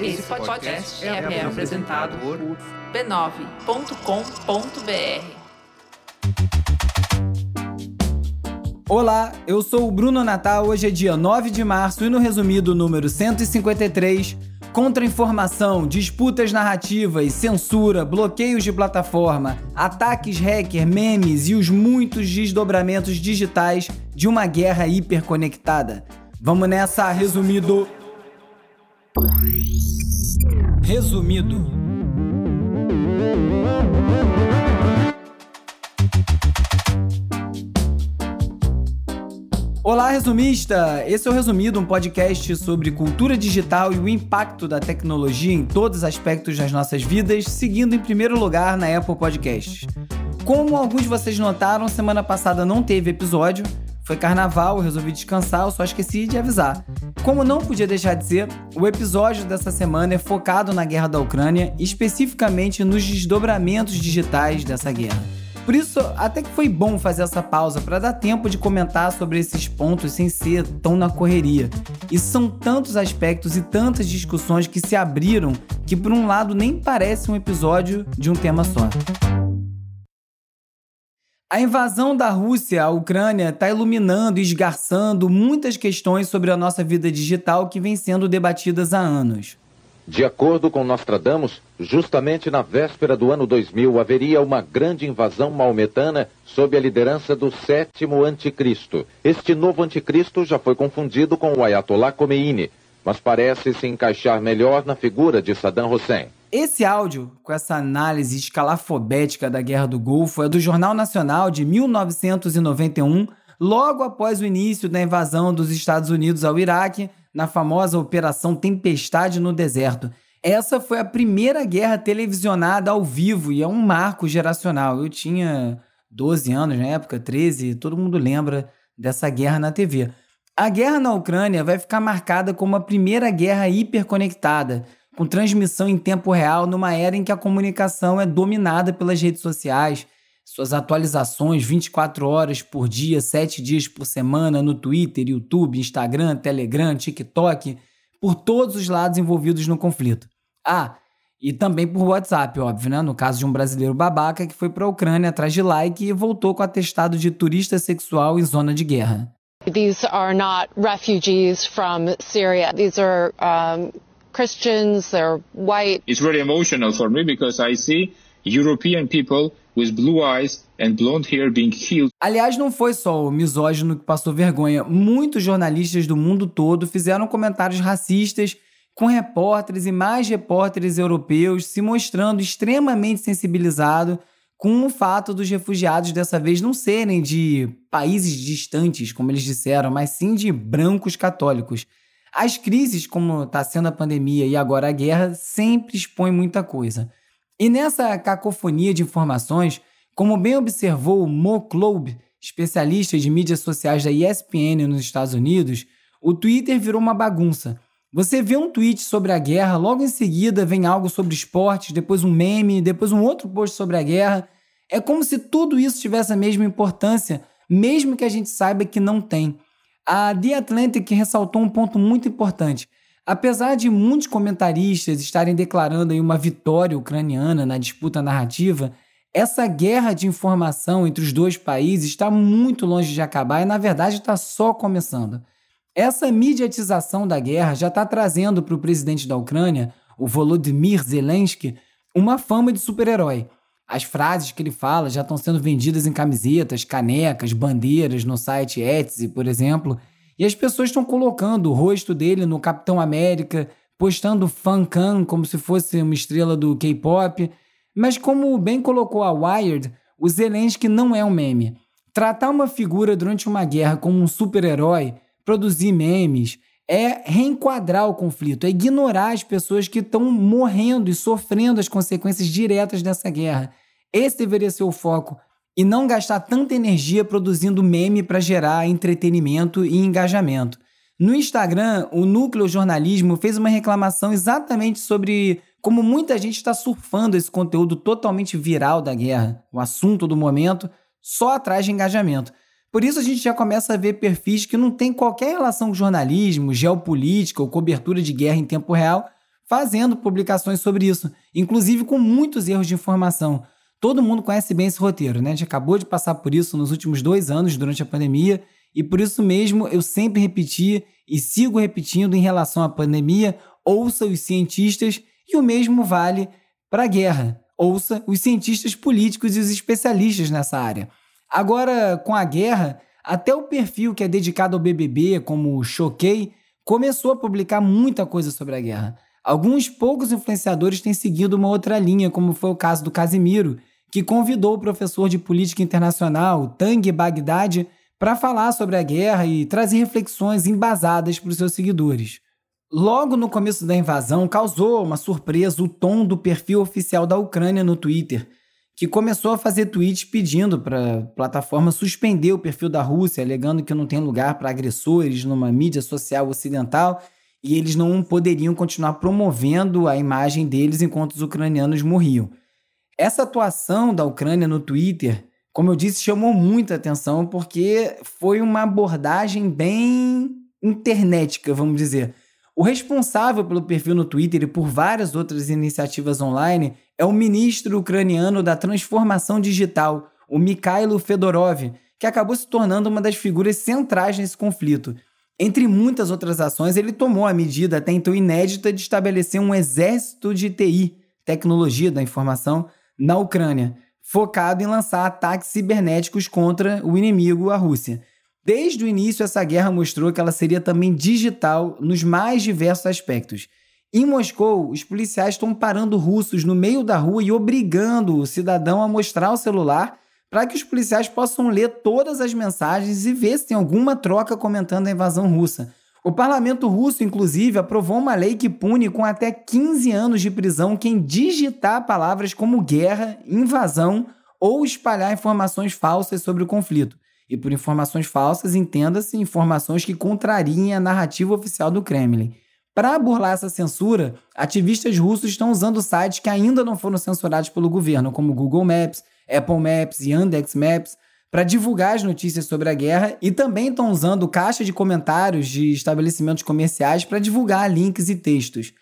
Esse podcast é, é apresentado por b9.com.br. Olá, eu sou o Bruno Natal. Hoje é dia 9 de março e no resumido número 153, contra-informação, disputas narrativas, censura, bloqueios de plataforma, ataques hacker, memes e os muitos desdobramentos digitais de uma guerra hiperconectada. Vamos nessa, resumido. Resumido. Olá, resumista! Esse é o Resumido, um podcast sobre cultura digital e o impacto da tecnologia em todos os aspectos das nossas vidas, seguindo em primeiro lugar na Apple Podcasts. Como alguns de vocês notaram, semana passada não teve episódio, foi carnaval, eu resolvi descansar, eu só esqueci de avisar. Como não podia deixar de ser, o episódio dessa semana é focado na guerra da Ucrânia, especificamente nos desdobramentos digitais dessa guerra. Por isso, até que foi bom fazer essa pausa para dar tempo de comentar sobre esses pontos sem ser tão na correria. E são tantos aspectos e tantas discussões que se abriram que, por um lado, nem parece um episódio de um tema só. A invasão da Rússia à Ucrânia está iluminando e esgarçando muitas questões sobre a nossa vida digital que vêm sendo debatidas há anos. De acordo com Nostradamus, justamente na véspera do ano 2000 haveria uma grande invasão maometana sob a liderança do sétimo anticristo. Este novo anticristo já foi confundido com o Ayatollah Khomeini, mas parece se encaixar melhor na figura de Saddam Hussein. Esse áudio, com essa análise escalafobética da Guerra do Golfo, é do Jornal Nacional de 1991, logo após o início da invasão dos Estados Unidos ao Iraque, na famosa Operação Tempestade no Deserto. Essa foi a primeira guerra televisionada ao vivo e é um marco geracional. Eu tinha 12 anos na época, 13, todo mundo lembra dessa guerra na TV. A guerra na Ucrânia vai ficar marcada como a primeira guerra hiperconectada, com transmissão em tempo real numa era em que a comunicação é dominada pelas redes sociais, suas atualizações 24 horas por dia, 7 dias por semana no Twitter, YouTube, Instagram, Telegram, TikTok, por todos os lados envolvidos no conflito. Ah, e também por WhatsApp, óbvio, né? No caso de um brasileiro babaca que foi para a Ucrânia atrás de like e voltou com atestado de turista sexual em zona de guerra. These are not refugees from Syria. These are um, Christians, they're white. It's very emotional for me because I see European people with blue eyes and blonde hair being killed. Aliás, não foi só o misógino que passou vergonha. Muitos jornalistas do mundo todo fizeram comentários racistas com repórteres e mais repórteres europeus se mostrando extremamente sensibilizados com o fato dos refugiados dessa vez não serem de países distantes, como eles disseram, mas sim de brancos católicos. As crises, como está sendo a pandemia e agora a guerra, sempre expõem muita coisa. E nessa cacofonia de informações, como bem observou o Mo Klob, especialista de mídias sociais da ESPN nos Estados Unidos, o Twitter virou uma bagunça. Você vê um tweet sobre a guerra, logo em seguida vem algo sobre esportes, depois um meme, depois um outro post sobre a guerra. É como se tudo isso tivesse a mesma importância, mesmo que a gente saiba que não tem. A The Atlantic ressaltou um ponto muito importante. Apesar de muitos comentaristas estarem declarando uma vitória ucraniana na disputa narrativa, essa guerra de informação entre os dois países está muito longe de acabar e, na verdade, está só começando. Essa mediatização da guerra já está trazendo para o presidente da Ucrânia, o Volodymyr Zelensky, uma fama de super-herói. As frases que ele fala já estão sendo vendidas em camisetas, canecas, bandeiras no site Etsy, por exemplo, e as pessoas estão colocando o rosto dele no Capitão América, postando Fancam como se fosse uma estrela do K-pop. Mas como bem colocou a Wired, o Zelensky não é um meme. Tratar uma figura durante uma guerra como um super-herói, produzir memes, é reenquadrar o conflito, é ignorar as pessoas que estão morrendo e sofrendo as consequências diretas dessa guerra. Esse deveria ser o foco e não gastar tanta energia produzindo meme para gerar entretenimento e engajamento. No Instagram, o Núcleo Jornalismo fez uma reclamação exatamente sobre como muita gente está surfando esse conteúdo totalmente viral da guerra, o assunto do momento, só atrás de engajamento. Por isso a gente já começa a ver perfis que não têm qualquer relação com jornalismo, geopolítica ou cobertura de guerra em tempo real, fazendo publicações sobre isso, inclusive com muitos erros de informação. Todo mundo conhece bem esse roteiro, né? A gente acabou de passar por isso nos últimos dois anos durante a pandemia, e por isso mesmo eu sempre repeti e sigo repetindo em relação à pandemia: ouça os cientistas, e o mesmo vale para a guerra. Ouça os cientistas políticos e os especialistas nessa área. Agora, com a guerra, até o perfil que é dedicado ao BBB, como Choquei, começou a publicar muita coisa sobre a guerra. Alguns poucos influenciadores têm seguido uma outra linha, como foi o caso do Casimiro, que convidou o professor de política internacional, Tang Bagdad, para falar sobre a guerra e trazer reflexões embasadas para os seus seguidores. Logo no começo da invasão, causou uma surpresa o tom do perfil oficial da Ucrânia no Twitter, que começou a fazer tweets pedindo para a plataforma suspender o perfil da Rússia, alegando que não tem lugar para agressores numa mídia social ocidental e eles não poderiam continuar promovendo a imagem deles enquanto os ucranianos morriam. Essa atuação da Ucrânia no Twitter, como eu disse, chamou muita atenção porque foi uma abordagem bem internetica, vamos dizer. O responsável pelo perfil no Twitter e por várias outras iniciativas online é o ministro ucraniano da transformação digital, o Mikhailo Fedorov, que acabou se tornando uma das figuras centrais nesse conflito. Entre muitas outras ações, ele tomou a medida até então inédita de estabelecer um exército de TI, tecnologia da informação, na Ucrânia, focado em lançar ataques cibernéticos contra o inimigo, a Rússia. Desde o início, essa guerra mostrou que ela seria também digital nos mais diversos aspectos. Em Moscou, os policiais estão parando russos no meio da rua e obrigando o cidadão a mostrar o celular para que os policiais possam ler todas as mensagens e ver se tem alguma troca comentando a invasão russa. O parlamento russo, inclusive, aprovou uma lei que pune com até 15 anos de prisão quem digitar palavras como guerra, invasão ou espalhar informações falsas sobre o conflito. E por informações falsas, entenda-se informações que contrariem a narrativa oficial do Kremlin. Para burlar essa censura, ativistas russos estão usando sites que ainda não foram censurados pelo governo, como Google Maps, Apple Maps e Yandex Maps, para divulgar as notícias sobre a guerra e também estão usando caixa de comentários de estabelecimentos comerciais para divulgar links e textos.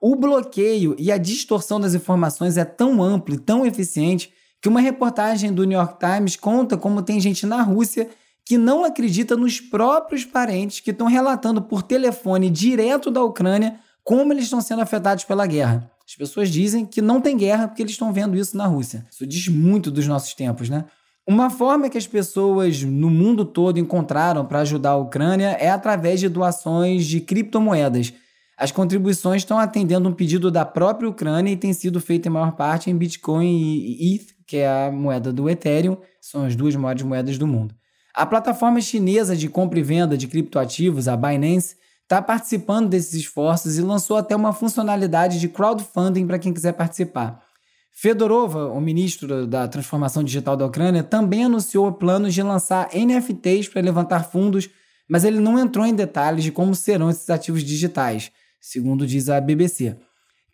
O bloqueio e a distorção das informações é tão amplo e tão eficiente que uma reportagem do New York Times conta como tem gente na Rússia que não acredita nos próprios parentes que estão relatando por telefone direto da Ucrânia como eles estão sendo afetados pela guerra. As pessoas dizem que não tem guerra porque eles estão vendo isso na Rússia. Isso diz muito dos nossos tempos, né? Uma forma que as pessoas no mundo todo encontraram para ajudar a Ucrânia é através de doações de criptomoedas. As contribuições estão atendendo um pedido da própria Ucrânia e tem sido feito em maior parte em Bitcoin e ETH, que é a moeda do Ethereum, são as duas maiores moedas do mundo. A plataforma chinesa de compra e venda de criptoativos, a Binance, está participando desses esforços e lançou até uma funcionalidade de crowdfunding para quem quiser participar. Fedorova, o ministro da Transformação Digital da Ucrânia, também anunciou planos de lançar NFTs para levantar fundos, mas ele não entrou em detalhes de como serão esses ativos digitais, segundo diz a BBC.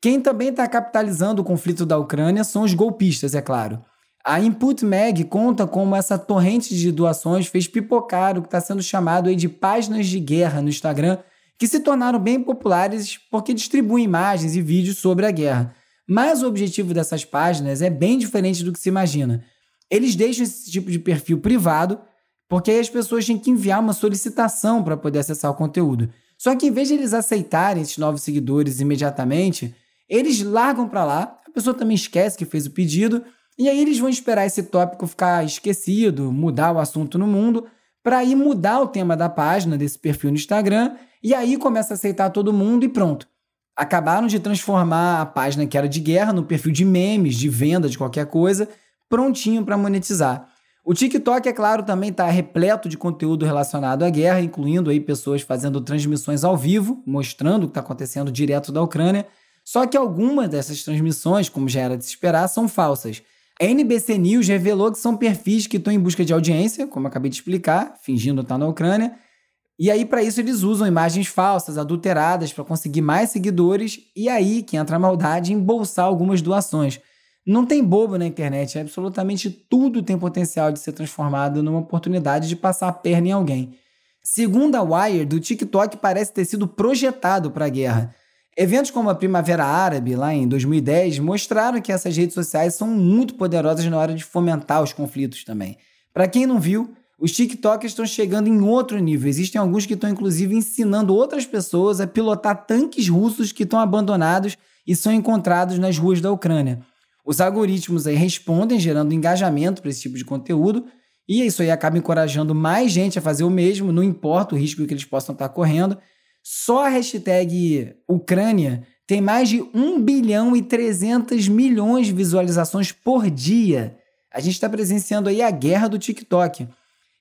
Quem também está capitalizando o conflito da Ucrânia são os golpistas, é claro. A Input Mag conta como essa torrente de doações fez pipocar o que está sendo chamado de páginas de guerra no Instagram que se tornaram bem populares porque distribuem imagens e vídeos sobre a guerra. Mas o objetivo dessas páginas é bem diferente do que se imagina. Eles deixam esse tipo de perfil privado, porque aí as pessoas têm que enviar uma solicitação para poder acessar o conteúdo. Só que em vez de eles aceitarem esses novos seguidores imediatamente, eles largam para lá, a pessoa também esquece que fez o pedido, e aí eles vão esperar esse tópico ficar esquecido, mudar o assunto no mundo, para aí mudar o tema da página, desse perfil no Instagram, e aí começa a aceitar todo mundo e pronto. Acabaram de transformar a página que era de guerra no perfil de memes, de venda de qualquer coisa, prontinho para monetizar. O TikTok, é claro, também está repleto de conteúdo relacionado à guerra, incluindo aí pessoas fazendo transmissões ao vivo, mostrando o que está acontecendo direto da Ucrânia. Só que algumas dessas transmissões, como já era de se esperar, são falsas. A NBC News revelou que são perfis que estão em busca de audiência, como acabei de explicar, fingindo estar na Ucrânia, e aí, para isso, eles usam imagens falsas, adulteradas, para conseguir mais seguidores, e aí que entra a maldade em embolsar algumas doações. Não tem bobo na internet, absolutamente tudo tem potencial de ser transformado numa oportunidade de passar a perna em alguém. Segundo a Wired, o TikTok parece ter sido projetado para a guerra. Eventos como a Primavera Árabe, lá em 2010, mostraram que essas redes sociais são muito poderosas na hora de fomentar os conflitos também. Para quem não viu, os TikTokers estão chegando em outro nível. Existem alguns que estão, inclusive, ensinando outras pessoas a pilotar tanques russos que estão abandonados e são encontrados nas ruas da Ucrânia. Os algoritmos aí respondem, gerando engajamento para esse tipo de conteúdo, e isso aí acaba encorajando mais gente a fazer o mesmo, não importa o risco que eles possam estar correndo. Só a hashtag Ucrânia tem mais de 1 bilhão e 300 milhões de visualizações por dia. A gente está presenciando aí a guerra do TikTok.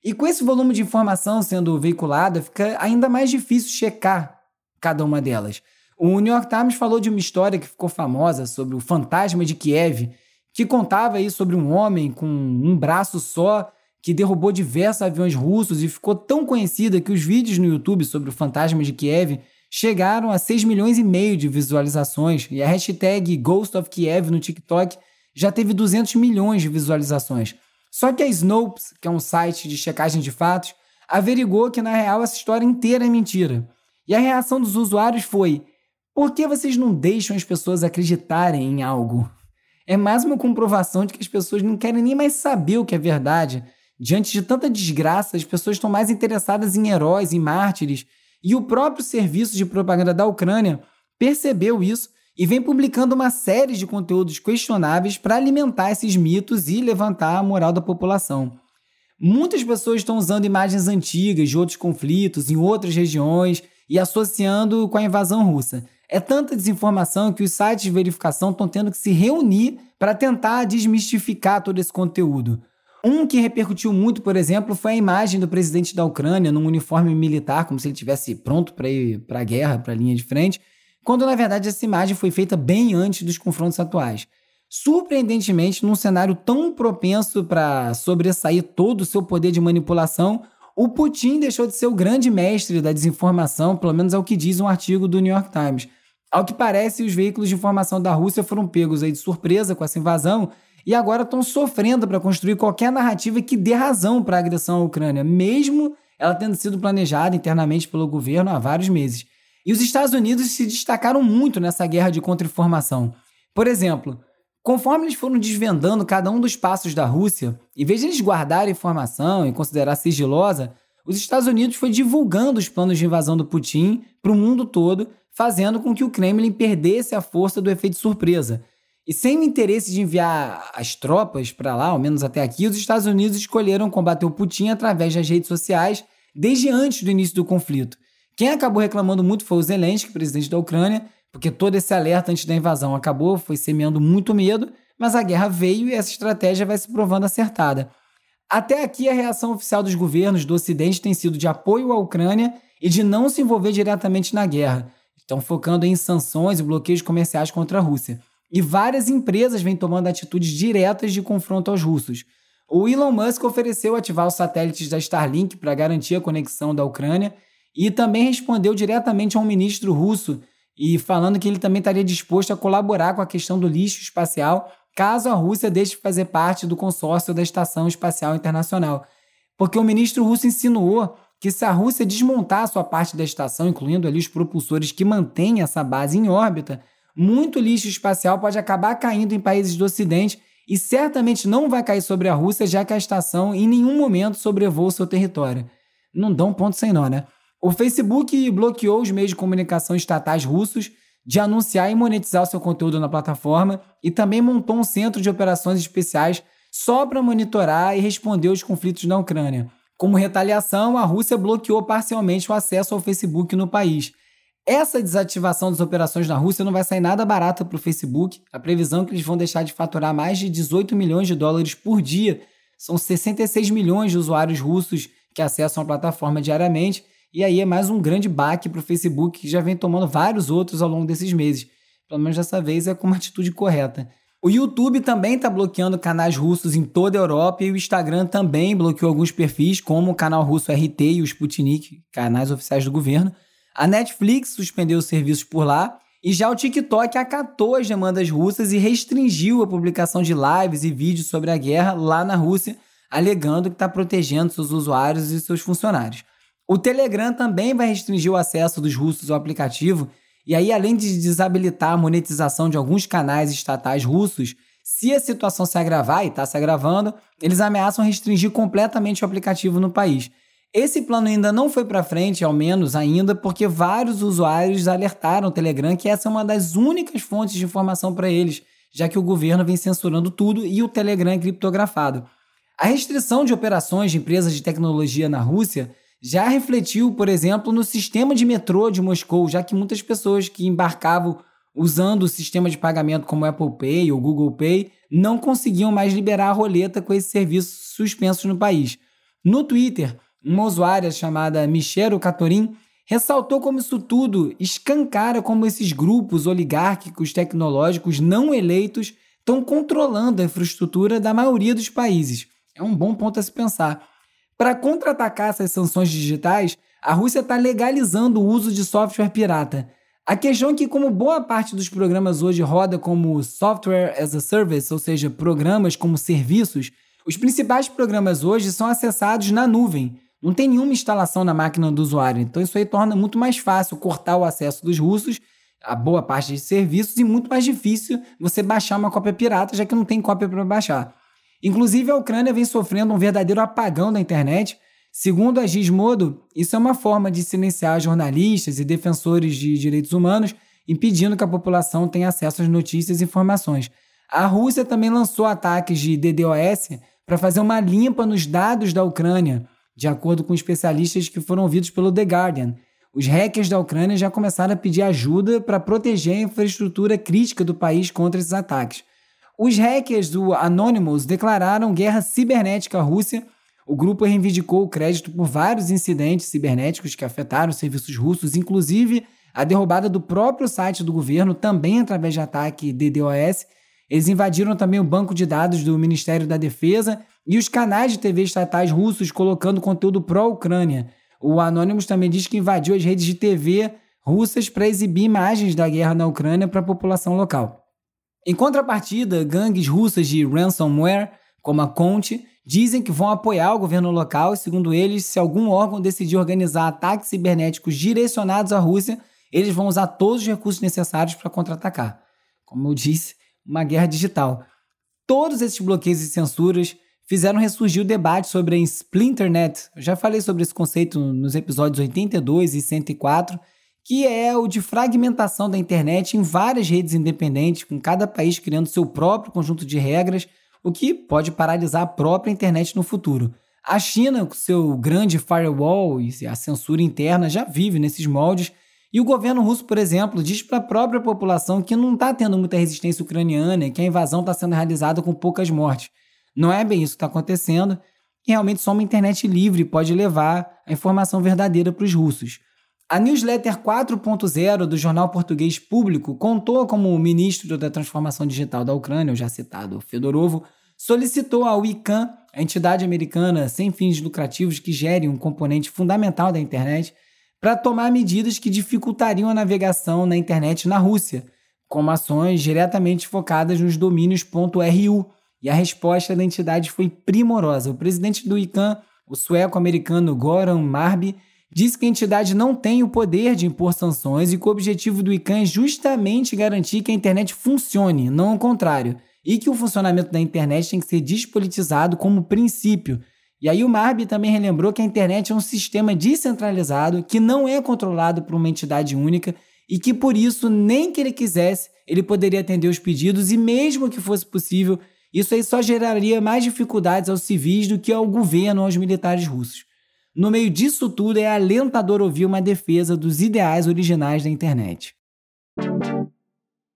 E com esse volume de informação sendo veiculada, fica ainda mais difícil checar cada uma delas. O New York Times falou de uma história que ficou famosa sobre o fantasma de Kiev, que contava aí sobre um homem com um braço só que derrubou diversos aviões russos e ficou tão conhecida que os vídeos no YouTube sobre o fantasma de Kiev chegaram a 6 milhões e meio de visualizações e a hashtag Ghost of Kiev no TikTok já teve 200 milhões de visualizações. Só que a Snopes, que é um site de checagem de fatos, averigou que na real essa história inteira é mentira. E a reação dos usuários foi: por que vocês não deixam as pessoas acreditarem em algo? É mais uma comprovação de que as pessoas não querem nem mais saber o que é verdade. Diante de tanta desgraça, as pessoas estão mais interessadas em heróis, em mártires. E o próprio serviço de propaganda da Ucrânia percebeu isso e vem publicando uma série de conteúdos questionáveis para alimentar esses mitos e levantar a moral da população. Muitas pessoas estão usando imagens antigas de outros conflitos em outras regiões e associando com a invasão russa. É tanta desinformação que os sites de verificação estão tendo que se reunir para tentar desmistificar todo esse conteúdo. Um que repercutiu muito, por exemplo, foi a imagem do presidente da Ucrânia num uniforme militar, como se ele estivesse pronto para ir para a guerra, para a linha de frente, quando na verdade essa imagem foi feita bem antes dos confrontos atuais. Surpreendentemente, num cenário tão propenso para sobressair todo o seu poder de manipulação, o Putin deixou de ser o grande mestre da desinformação, pelo menos é o que diz um artigo do New York Times. Ao que parece, os veículos de informação da Rússia foram pegos aí de surpresa com essa invasão e agora estão sofrendo para construir qualquer narrativa que dê razão para a agressão à Ucrânia, mesmo ela tendo sido planejada internamente pelo governo há vários meses. E os Estados Unidos se destacaram muito nessa guerra de contra-informação. Por exemplo, conforme eles foram desvendando cada um dos passos da Rússia, em vez de eles guardarem informação e considerar sigilosa, os Estados Unidos foi divulgando os planos de invasão do Putin para o mundo todo fazendo com que o Kremlin perdesse a força do efeito surpresa. E sem o interesse de enviar as tropas para lá, ao menos até aqui, os Estados Unidos escolheram combater o Putin através das redes sociais desde antes do início do conflito. Quem acabou reclamando muito foi o Zelensky, presidente da Ucrânia, porque todo esse alerta antes da invasão acabou, foi semeando muito medo, mas a guerra veio e essa estratégia vai se provando acertada. Até aqui, a reação oficial dos governos do Ocidente tem sido de apoio à Ucrânia e de não se envolver diretamente na guerra. Estão focando em sanções e bloqueios comerciais contra a Rússia. E várias empresas vêm tomando atitudes diretas de confronto aos russos. O Elon Musk ofereceu ativar os satélites da Starlink para garantir a conexão da Ucrânia e também respondeu diretamente a um ministro russo e falando que ele também estaria disposto a colaborar com a questão do lixo espacial caso a Rússia deixe de fazer parte do consórcio da Estação Espacial Internacional. Porque o ministro russo insinuou que se a Rússia desmontar a sua parte da estação, incluindo ali os propulsores que mantêm essa base em órbita, muito lixo espacial pode acabar caindo em países do Ocidente e certamente não vai cair sobre a Rússia, já que a estação em nenhum momento sobrevoa seu território. Não dá um ponto sem nó, né? O Facebook bloqueou os meios de comunicação estatais russos de anunciar e monetizar seu conteúdo na plataforma e também montou um centro de operações especiais só para monitorar e responder aos conflitos na Ucrânia. Como retaliação, a Rússia bloqueou parcialmente o acesso ao Facebook no país. Essa desativação das operações na Rússia não vai sair nada barata para o Facebook. A previsão é que eles vão deixar de faturar mais de 18 milhões de dólares por dia. São 66 milhões de usuários russos que acessam a plataforma diariamente. E aí é mais um grande baque para o Facebook, que já vem tomando vários outros ao longo desses meses. Pelo menos dessa vez é com uma atitude correta. O YouTube também está bloqueando canais russos em toda a Europa e o Instagram também bloqueou alguns perfis, como o canal russo RT e o Sputnik, canais oficiais do governo. A Netflix suspendeu os serviços por lá E já o TikTok acatou as demandas russas e restringiu a publicação de lives e vídeos sobre a guerra lá na Rússia, alegando que está protegendo seus usuários e seus funcionários. O Telegram também vai restringir o acesso dos russos ao aplicativo, e aí, além de desabilitar a monetização de alguns canais estatais russos, se a situação se agravar, e está se agravando, eles ameaçam restringir completamente o aplicativo no país. Esse plano ainda não foi para frente, ao menos ainda, porque vários usuários alertaram o Telegram que essa é uma das únicas fontes de informação para eles, já que o governo vem censurando tudo e o Telegram é criptografado. A restrição de operações de empresas de tecnologia na Rússia já refletiu, por exemplo, no sistema de metrô de Moscou, já que muitas pessoas que embarcavam usando o sistema de pagamento como Apple Pay ou Google Pay não conseguiam mais liberar a roleta com esses serviços suspensos no país. No Twitter, uma usuária chamada Michelle Catorin ressaltou como isso tudo escancara como esses grupos oligárquicos tecnológicos não eleitos estão controlando a infraestrutura da maioria dos países. É um bom ponto a se pensar. Para contra-atacar essas sanções digitais, a Rússia está legalizando o uso de software pirata. A questão é que, como boa parte dos programas hoje roda como software as a service, ou seja, programas como serviços, os principais programas hoje são acessados na nuvem, não tem nenhuma instalação na máquina do usuário. Então isso aí torna muito mais fácil cortar o acesso dos russos a boa parte de serviços e muito mais difícil você baixar uma cópia pirata, já que não tem cópia para baixar. Inclusive, a Ucrânia vem sofrendo um verdadeiro apagão da internet. Segundo a Gizmodo, isso é uma forma de silenciar jornalistas e defensores de direitos humanos, impedindo que a população tenha acesso às notícias e informações. A Rússia também lançou ataques de DDoS para fazer uma limpa nos dados da Ucrânia, de acordo com especialistas que foram ouvidos pelo The Guardian, os hackers da Ucrânia já começaram a pedir ajuda para proteger a infraestrutura crítica do país contra esses ataques. Os hackers do Anonymous declararam guerra cibernética à Rússia. O grupo reivindicou o crédito por vários incidentes cibernéticos que afetaram os serviços russos, inclusive a derrubada do próprio site do governo, também através de ataque DDoS. Eles invadiram também o banco de dados do Ministério da Defesa e os canais de TV estatais russos colocando conteúdo pró-Ucrânia. O Anonymous também diz que invadiu as redes de TV russas para exibir imagens da guerra na Ucrânia para a população local. Em contrapartida, gangues russas de ransomware, como a Conte, dizem que vão apoiar o governo local e, segundo eles, se algum órgão decidir organizar ataques cibernéticos direcionados à Rússia, eles vão usar todos os recursos necessários para contra-atacar. Como eu disse, uma guerra digital. Todos esses bloqueios e censuras fizeram ressurgir o debate sobre a Splinternet. Eu já falei sobre esse conceito nos episódios 82 e 104, que é o de fragmentação da internet em várias redes independentes, com cada país criando seu próprio conjunto de regras, o que pode paralisar a própria internet no futuro. A China, com seu grande firewall e a censura interna, já vive nesses moldes. E o governo russo, por exemplo, diz para a própria população que não está tendo muita resistência ucraniana e que a invasão está sendo realizada com poucas mortes. Não é bem isso que está acontecendo. E realmente só uma internet livre pode levar a informação verdadeira para os russos. A newsletter 4.0 do jornal português Público contou como o ministro da Transformação Digital da Ucrânia, o já citado Fedorovo, solicitou ao ICANN, a entidade americana sem fins lucrativos que gere um componente fundamental da internet, para tomar medidas que dificultariam a navegação na internet na Rússia, como ações diretamente focadas nos domínios .ru, e a resposta da entidade foi primorosa. O presidente do ICANN, o sueco-americano Goran Marby, disse que a entidade não tem o poder de impor sanções e que o objetivo do ICANN é justamente garantir que a internet funcione, não o contrário, e que o funcionamento da internet tem que ser despolitizado como princípio. E aí o Marby também relembrou que a internet é um sistema descentralizado que não é controlado por uma entidade única e que por isso, nem que ele quisesse, ele poderia atender os pedidos e mesmo que fosse possível, isso aí só geraria mais dificuldades aos civis do que ao governo ou aos militares russos. No meio disso tudo, é alentador ouvir uma defesa dos ideais originais da internet.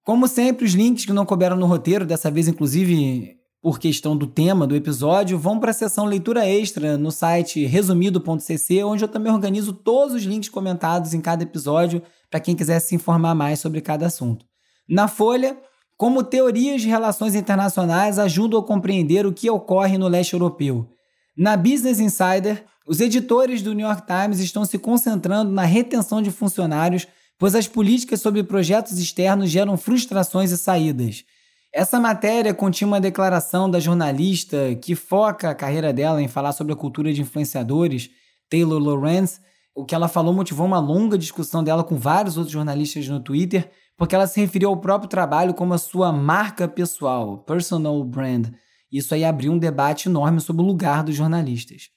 Como sempre, os links que não couberam no roteiro, dessa vez inclusive por questão do tema do episódio, vão para a seção leitura extra no site resumido.cc, onde eu também organizo todos os links comentados em cada episódio para quem quiser se informar mais sobre cada assunto. Na Folha, como teorias de relações internacionais ajudam a compreender o que ocorre no leste europeu. Na Business Insider, os editores do New York Times estão se concentrando na retenção de funcionários pois as políticas sobre projetos externos geram frustrações e saídas. Essa matéria continha uma declaração da jornalista que foca a carreira dela em falar sobre a cultura de influenciadores, Taylor Lorenz. O que ela falou motivou uma longa discussão dela com vários outros jornalistas no Twitter, porque ela se referiu ao próprio trabalho como a sua marca pessoal, personal brand. Isso aí abriu um debate enorme sobre o lugar dos jornalistas.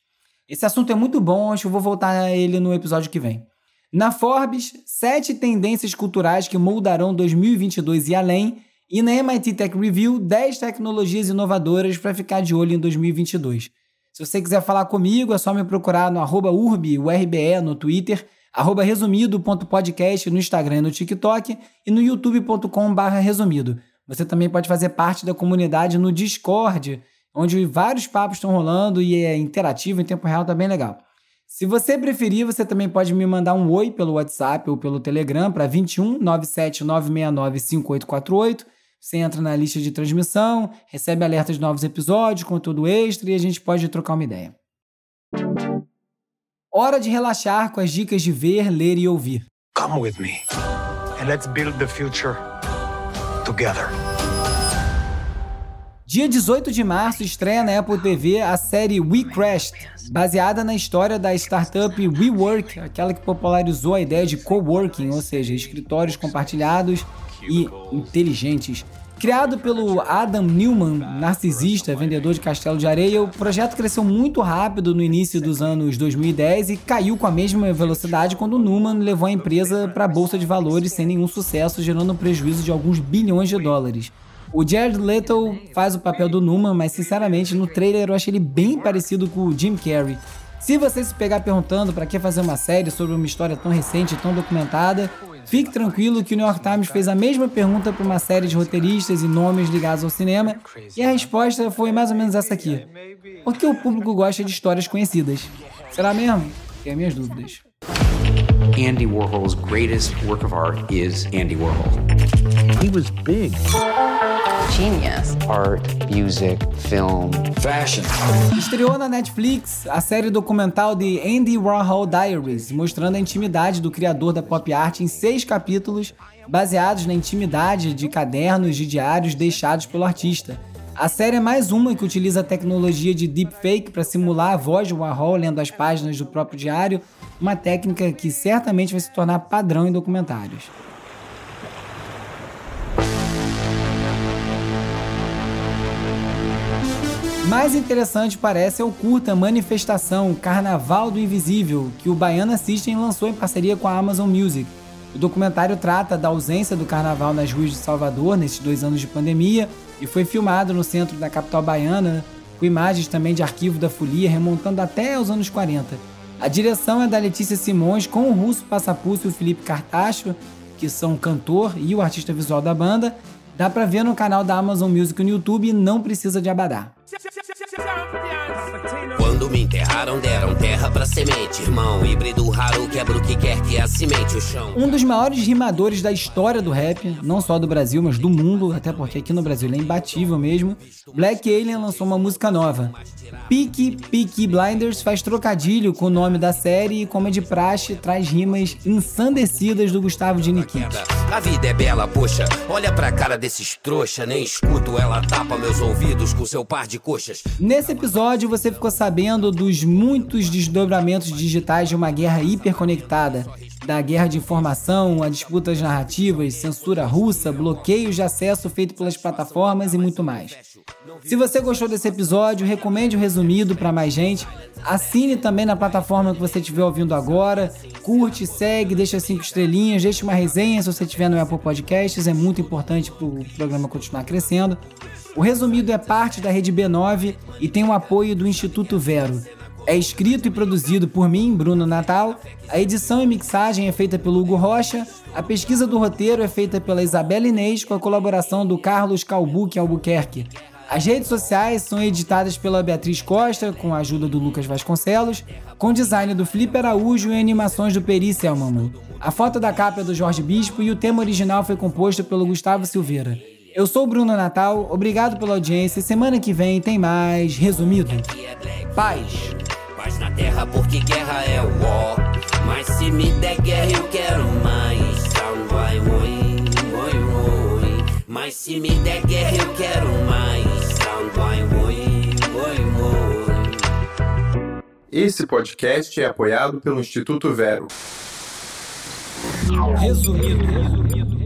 Esse assunto é muito bom, acho que eu vou voltar a ele no episódio que vem. Na Forbes, sete tendências culturais que moldarão 2022 e além, e na MIT Tech Review, 10 tecnologias inovadoras para ficar de olho em 2022. Se você quiser falar comigo, é só me procurar no arroba urbe, no Twitter, resumido.podcast no Instagram e no TikTok e no youtube.com resumido. Você também pode fazer parte da comunidade no Discord, onde vários papos estão rolando e é interativo em tempo real, tá bem legal. Se você preferir, você também pode me mandar um oi pelo WhatsApp ou pelo Telegram para 21 97 969 5848 você entra na lista de transmissão, recebe alertas de novos episódios, conteúdo extra e a gente pode trocar uma ideia. Hora de relaxar com as dicas de ver, ler e ouvir. Come with me and let's build the future together. Dia 18 de março estreia na Apple TV a série We Crashed, baseada na história da startup WeWork, aquela que popularizou a ideia de coworking, ou seja, escritórios compartilhados e inteligentes. Criado pelo Adam Newman, narcisista, vendedor de castelo de areia, o projeto cresceu muito rápido no início dos anos 2010 e caiu com a mesma velocidade quando Newman levou a empresa para a bolsa de valores sem nenhum sucesso, gerando um prejuízo de alguns bilhões de dólares. O Jared Leto faz o papel do Newman, mas sinceramente no trailer eu achei ele bem parecido com o Jim Carrey. Se você se pegar perguntando para que fazer uma série sobre uma história tão recente e tão documentada, Fique tranquilo que o New York Times fez a mesma pergunta para uma série de roteiristas e nomes ligados ao cinema, e a resposta foi mais ou menos essa aqui. Por que o público gosta de histórias conhecidas? Será mesmo? Tenho minhas dúvidas. Andy Warhol's greatest work of art is Andy Warhol. He was big. Genius. Art, music, film, fashion. Estreou na Netflix a série documental de Andy Warhol Diaries, mostrando a intimidade do criador da pop art em seis capítulos, baseados na intimidade de cadernos de diários deixados pelo artista. A série é mais uma que utiliza a tecnologia de deepfake para simular a voz de Warhol lendo as páginas do próprio diário, uma técnica que certamente vai se tornar padrão em documentários. Mais interessante parece é o curta Manifestação Carnaval do Invisível, que o Baiana System lançou em parceria com a Amazon Music. O documentário trata da ausência do carnaval nas ruas de Salvador nesses dois anos de pandemia e foi filmado no centro da capital baiana, com imagens também de arquivo da folia remontando até os anos 40. A direção é da Letícia Simões com o russo Passapulso e o Felipe Cartacho, que são o cantor e o artista visual da banda. Dá pra ver no canal da Amazon Music no YouTube e não precisa de abadá. Quando me enterraram, deram terra pra semente, irmão. Híbrido raro quebra o que quer que acimente o chão. Um dos maiores rimadores da história do rap, não só do Brasil, mas do mundo, até porque aqui no Brasil ele é imbatível mesmo. Black Alien lançou uma música nova. Peaky Peaky Blinders faz trocadilho com o nome da série e, como é de praxe, traz rimas ensandecidas do Gustavo de Nikit. A vida é bela, poxa, olha pra cara desses trouxa, nem escuto, ela tapa meus ouvidos com seu par de coxas. Nesse episódio você ficou sabendo dos muitos desdobramentos digitais de uma guerra hiperconectada da guerra de informação, a disputas narrativas, censura russa, bloqueios de acesso feito pelas plataformas e muito mais. Se você gostou desse episódio, recomende o resumido para mais gente. Assine também na plataforma que você estiver ouvindo agora. Curte, segue, deixa cinco estrelinhas, deixa uma resenha se você estiver no Apple Podcasts, é muito importante para o programa continuar crescendo. O resumido é parte da rede B9 e tem o apoio do Instituto Vero. É escrito e produzido por mim, Bruno Natal. A edição e mixagem é feita pelo Hugo Rocha. A pesquisa do roteiro é feita pela Isabela Inês com a colaboração do Carlos Calbuque Albuquerque. As redes sociais são editadas pela Beatriz Costa, com a ajuda do Lucas Vasconcelos, com design do Felipe Araújo e animações do Peri Selman. A foto da capa é do Jorge Bispo e o tema original foi composto pelo Gustavo Silveira. Eu sou o Bruno Natal, obrigado pela audiência. Semana que vem tem mais resumido. Paz. Paz na terra porque guerra é war. Mas se me der guerra eu quero mais. Sound vai ruim, oi, ruim. Mas se me der guerra eu quero mais. Sound vai ruim, oi, ruim. Esse podcast é apoiado pelo Instituto Vero. Resumido, resumido.